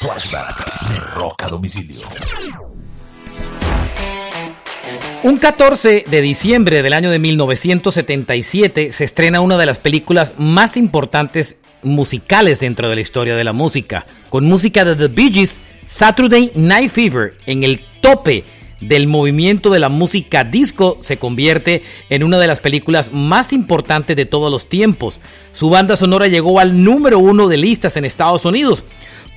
Flashback de Rock a Domicilio. Un 14 de diciembre del año de 1977 se estrena una de las películas más importantes musicales dentro de la historia de la música, con música de The Bee Gees, Saturday Night Fever, en el tope del movimiento de la música disco, se convierte en una de las películas más importantes de todos los tiempos. Su banda sonora llegó al número uno de listas en Estados Unidos.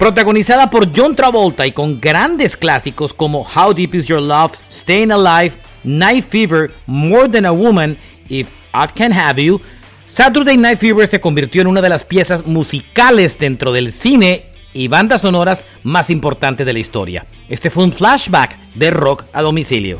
Protagonizada por John Travolta y con grandes clásicos como How Deep Is Your Love, Staying Alive, Night Fever, More Than a Woman, If I Can Have You, Saturday Night Fever se convirtió en una de las piezas musicales dentro del cine y bandas sonoras más importantes de la historia. Este fue un flashback de rock a domicilio.